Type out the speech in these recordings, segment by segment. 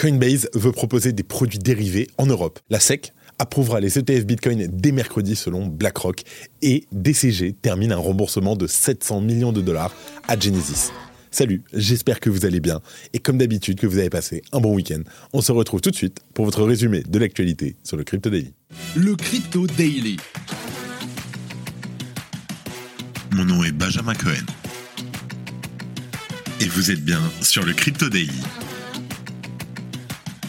Coinbase veut proposer des produits dérivés en Europe. La SEC approuvera les ETF Bitcoin dès mercredi selon BlackRock et DCG termine un remboursement de 700 millions de dollars à Genesis. Salut, j'espère que vous allez bien et comme d'habitude que vous avez passé un bon week-end. On se retrouve tout de suite pour votre résumé de l'actualité sur le Crypto Daily. Le Crypto Daily. Mon nom est Benjamin Cohen. Et vous êtes bien sur le Crypto Daily.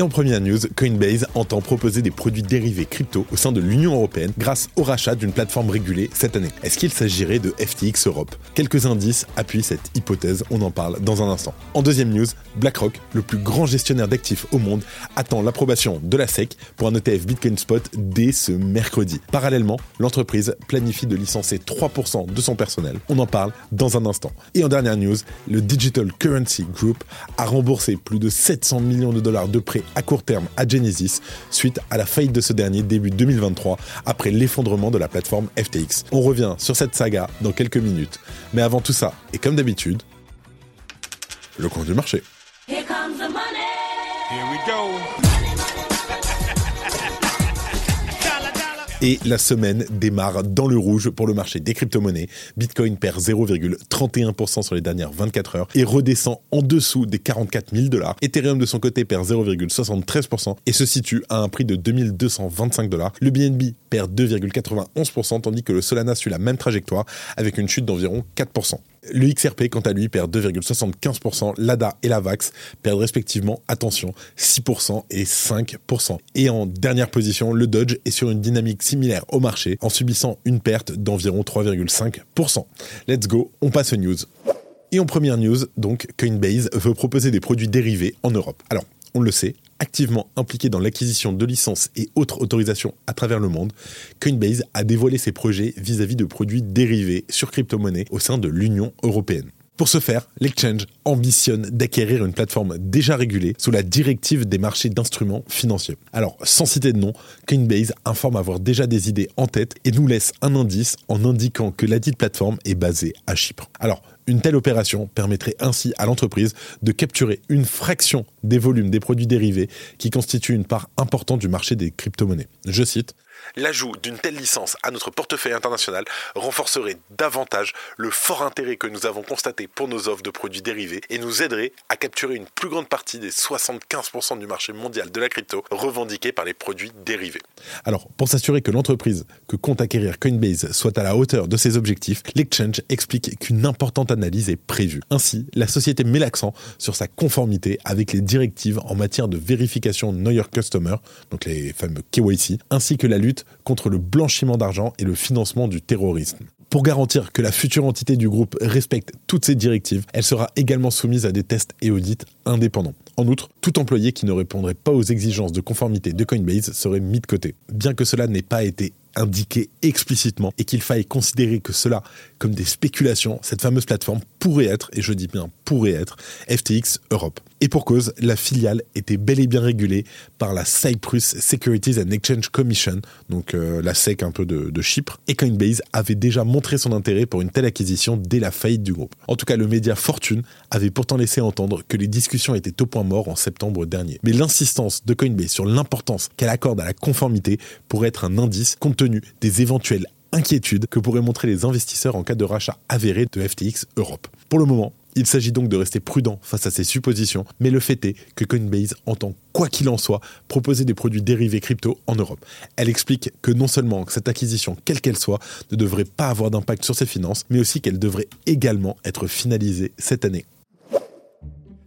Et en première news, Coinbase entend proposer des produits dérivés crypto au sein de l'Union européenne grâce au rachat d'une plateforme régulée cette année. Est-ce qu'il s'agirait de FTX Europe? Quelques indices appuient cette hypothèse, on en parle dans un instant. En deuxième news, BlackRock, le plus grand gestionnaire d'actifs au monde, attend l'approbation de la SEC pour un ETF Bitcoin Spot dès ce mercredi. Parallèlement, l'entreprise planifie de licencier 3% de son personnel. On en parle dans un instant. Et en dernière news, le Digital Currency Group a remboursé plus de 700 millions de dollars de prêts à court terme à Genesis suite à la faillite de ce dernier début 2023 après l'effondrement de la plateforme FTX. On revient sur cette saga dans quelques minutes. Mais avant tout ça, et comme d'habitude, le coin du marché. Here comes the money. Here we go. Et la semaine démarre dans le rouge pour le marché des crypto-monnaies. Bitcoin perd 0,31% sur les dernières 24 heures et redescend en dessous des 44 000 dollars. Ethereum de son côté perd 0,73% et se situe à un prix de 2225 dollars. Le BNB perd 2,91% tandis que le Solana suit la même trajectoire avec une chute d'environ 4%. Le XRP, quant à lui, perd 2,75%. L'ADA et la VAX perdent respectivement, attention, 6% et 5%. Et en dernière position, le Dodge est sur une dynamique similaire au marché en subissant une perte d'environ 3,5%. Let's go, on passe aux news. Et en première news, donc, Coinbase veut proposer des produits dérivés en Europe. Alors, on le sait, activement impliqué dans l'acquisition de licences et autres autorisations à travers le monde, Coinbase a dévoilé ses projets vis-à-vis de produits dérivés sur crypto-monnaies au sein de l'Union européenne. Pour ce faire, l'exchange ambitionne d'acquérir une plateforme déjà régulée sous la directive des marchés d'instruments financiers. Alors, sans citer de nom, Coinbase informe avoir déjà des idées en tête et nous laisse un indice en indiquant que la dite plateforme est basée à Chypre. Alors, une telle opération permettrait ainsi à l'entreprise de capturer une fraction des volumes des produits dérivés qui constituent une part importante du marché des crypto-monnaies. Je cite L'ajout d'une telle licence à notre portefeuille international renforcerait davantage le fort intérêt que nous avons constaté pour nos offres de produits dérivés et nous aiderait à capturer une plus grande partie des 75% du marché mondial de la crypto revendiqué par les produits dérivés. Alors, pour s'assurer que l'entreprise que compte acquérir Coinbase soit à la hauteur de ses objectifs, l'exchange explique qu'une importante analyse est prévue. Ainsi, la société met l'accent sur sa conformité avec les directives en matière de vérification Know Your Customer, donc les fameux KYC, ainsi que la lutte contre le blanchiment d'argent et le financement du terrorisme. Pour garantir que la future entité du groupe respecte toutes ces directives, elle sera également soumise à des tests et audits indépendants. En outre, tout employé qui ne répondrait pas aux exigences de conformité de Coinbase serait mis de côté. Bien que cela n'ait pas été indiqué explicitement et qu'il faille considérer que cela comme des spéculations, cette fameuse plateforme pourrait être, et je dis bien pourrait être, FTX Europe. Et pour cause, la filiale était bel et bien régulée par la Cyprus Securities and Exchange Commission, donc euh, la SEC un peu de, Chypre, et Coinbase avait déjà montré son intérêt pour une telle acquisition dès la faillite du groupe. En tout cas, le média Fortune avait pourtant laissé entendre que les discussions étaient au point mort en septembre dernier. Mais l'insistance de Coinbase sur l'importance qu'elle accorde à la conformité pourrait être un indice compte tenu des éventuelles inquiétudes que pourraient montrer les investisseurs en cas de rachat avéré de FTX Europe. Pour le moment, il s'agit donc de rester prudent face à ces suppositions, mais le fait est que Coinbase entend, quoi qu'il en soit, proposer des produits dérivés crypto en Europe. Elle explique que non seulement cette acquisition, quelle qu'elle soit, ne devrait pas avoir d'impact sur ses finances, mais aussi qu'elle devrait également être finalisée cette année.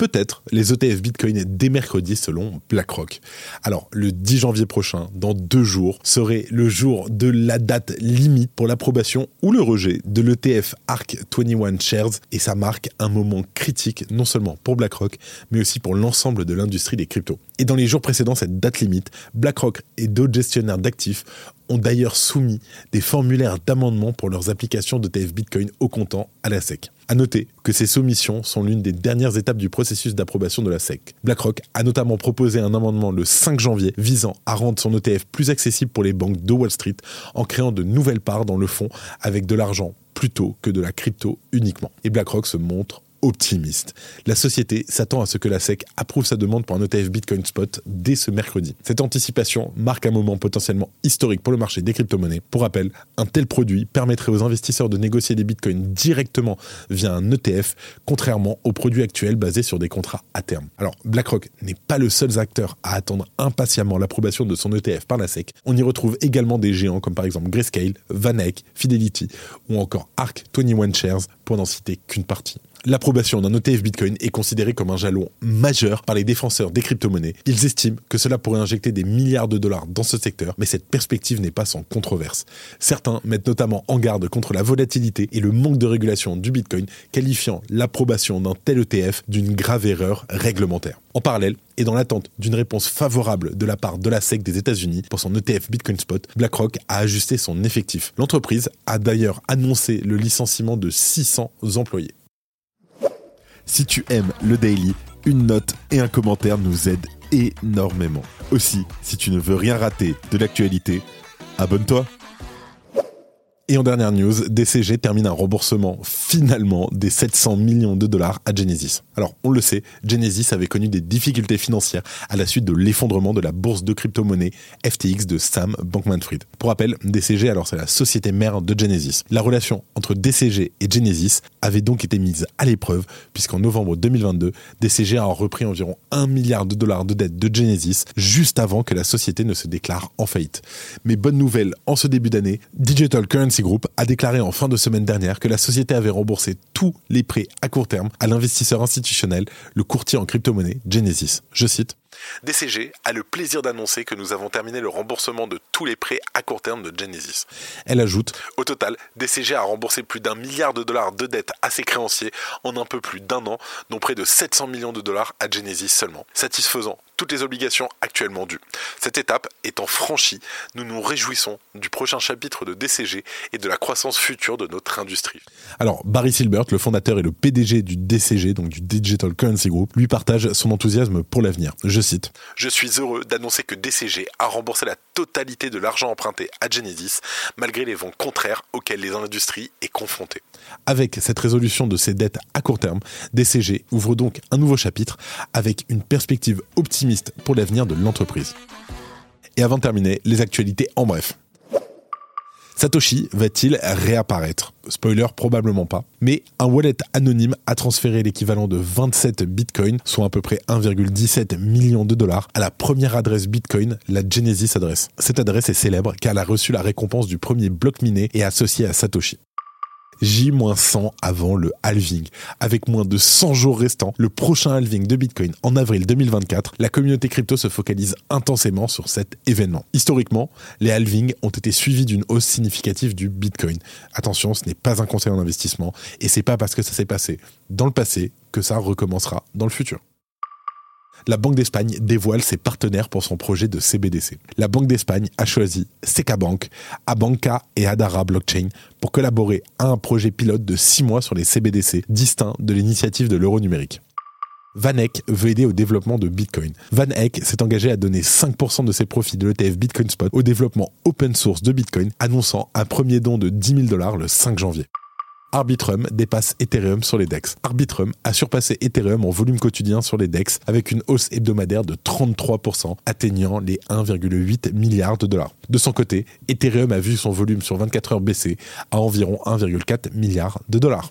peut-être les ETF Bitcoin dès mercredi selon BlackRock. Alors, le 10 janvier prochain, dans deux jours, serait le jour de la date limite pour l'approbation ou le rejet de l'ETF ARC 21 Shares et ça marque un moment critique non seulement pour BlackRock, mais aussi pour l'ensemble de l'industrie des cryptos. Et dans les jours précédant cette date limite, BlackRock et d'autres gestionnaires d'actifs ont d'ailleurs soumis des formulaires d'amendement pour leurs applications d'ETF Bitcoin au comptant à la SEC. À noter que ces soumissions sont l'une des dernières étapes du processus d'approbation de la SEC. BlackRock a notamment proposé un amendement le 5 janvier visant à rendre son ETF plus accessible pour les banques de Wall Street en créant de nouvelles parts dans le fonds avec de l'argent plutôt que de la crypto uniquement. Et BlackRock se montre optimiste. La société s'attend à ce que la SEC approuve sa demande pour un ETF Bitcoin Spot dès ce mercredi. Cette anticipation marque un moment potentiellement historique pour le marché des crypto-monnaies. Pour rappel, un tel produit permettrait aux investisseurs de négocier des bitcoins directement via un ETF, contrairement aux produits actuels basés sur des contrats à terme. Alors, BlackRock n'est pas le seul acteur à attendre impatiemment l'approbation de son ETF par la SEC. On y retrouve également des géants comme par exemple Grayscale, Vanek, Fidelity ou encore Arc 21 Shares pour n'en citer qu'une partie. L'approbation d'un ETF Bitcoin est considérée comme un jalon majeur par les défenseurs des crypto-monnaies. Ils estiment que cela pourrait injecter des milliards de dollars dans ce secteur, mais cette perspective n'est pas sans controverse. Certains mettent notamment en garde contre la volatilité et le manque de régulation du Bitcoin, qualifiant l'approbation d'un tel ETF d'une grave erreur réglementaire. En parallèle, et dans l'attente d'une réponse favorable de la part de la SEC des États-Unis pour son ETF Bitcoin Spot, BlackRock a ajusté son effectif. L'entreprise a d'ailleurs annoncé le licenciement de 600 employés. Si tu aimes le daily, une note et un commentaire nous aident énormément. Aussi, si tu ne veux rien rater de l'actualité, abonne-toi. Et en dernière news, DCG termine un remboursement finalement des 700 millions de dollars à Genesis. Alors, on le sait, Genesis avait connu des difficultés financières à la suite de l'effondrement de la bourse de crypto-monnaie FTX de Sam Bankman-Fried. Pour rappel, DCG, alors c'est la société mère de Genesis. La relation entre DCG et Genesis avait donc été mise à l'épreuve puisqu'en novembre 2022, DCG a repris environ 1 milliard de dollars de dette de Genesis juste avant que la société ne se déclare en faillite. Mais bonne nouvelle, en ce début d'année, Digital Currency Group a déclaré en fin de semaine dernière que la société avait remboursé tous les prêts à court terme à l'investisseur institutionnel, le courtier en crypto-monnaie Genesis. Je cite. DCG a le plaisir d'annoncer que nous avons terminé le remboursement de tous les prêts à court terme de Genesis. Elle ajoute Au total, DCG a remboursé plus d'un milliard de dollars de dettes à ses créanciers en un peu plus d'un an, dont près de 700 millions de dollars à Genesis seulement, satisfaisant toutes les obligations actuellement dues. Cette étape étant franchie, nous nous réjouissons du prochain chapitre de DCG et de la croissance future de notre industrie. Alors, Barry Silbert, le fondateur et le PDG du DCG, donc du Digital Currency Group, lui partage son enthousiasme pour l'avenir. Je Je suis heureux d'annoncer que DCG a remboursé la totalité de l'argent emprunté à Genesis, malgré les vents contraires auxquels les industries est confrontée. Avec cette résolution de ses dettes à court terme, DCG ouvre donc un nouveau chapitre avec une perspective optimiste pour l'avenir de l'entreprise. Et avant de terminer, les actualités en bref. Satoshi va-t-il réapparaître? Spoiler, probablement pas. Mais un wallet anonyme a transféré l'équivalent de 27 bitcoins, soit à peu près 1,17 million de dollars, à la première adresse bitcoin, la Genesis adresse. Cette adresse est célèbre car elle a reçu la récompense du premier bloc miné et associé à Satoshi. J-100 avant le halving. Avec moins de 100 jours restants, le prochain halving de Bitcoin en avril 2024, la communauté crypto se focalise intensément sur cet événement. Historiquement, les halvings ont été suivis d'une hausse significative du Bitcoin. Attention, ce n'est pas un conseil en investissement et c'est pas parce que ça s'est passé dans le passé que ça recommencera dans le futur la Banque d'Espagne dévoile ses partenaires pour son projet de CBDC. La Banque d'Espagne a choisi Seca Bank, Abanca et Adara Blockchain pour collaborer à un projet pilote de 6 mois sur les CBDC, distincts de l'initiative de l'euro numérique. Van Eck veut aider au développement de Bitcoin. Van Eck s'est engagé à donner 5% de ses profits de l'ETF Bitcoin Spot au développement open source de Bitcoin, annonçant un premier don de 10 000 dollars le 5 janvier. Arbitrum dépasse Ethereum sur les DEX. Arbitrum a surpassé Ethereum en volume quotidien sur les DEX avec une hausse hebdomadaire de 33%, atteignant les 1,8 milliards de dollars. De son côté, Ethereum a vu son volume sur 24 heures baisser à environ 1,4 milliard de dollars.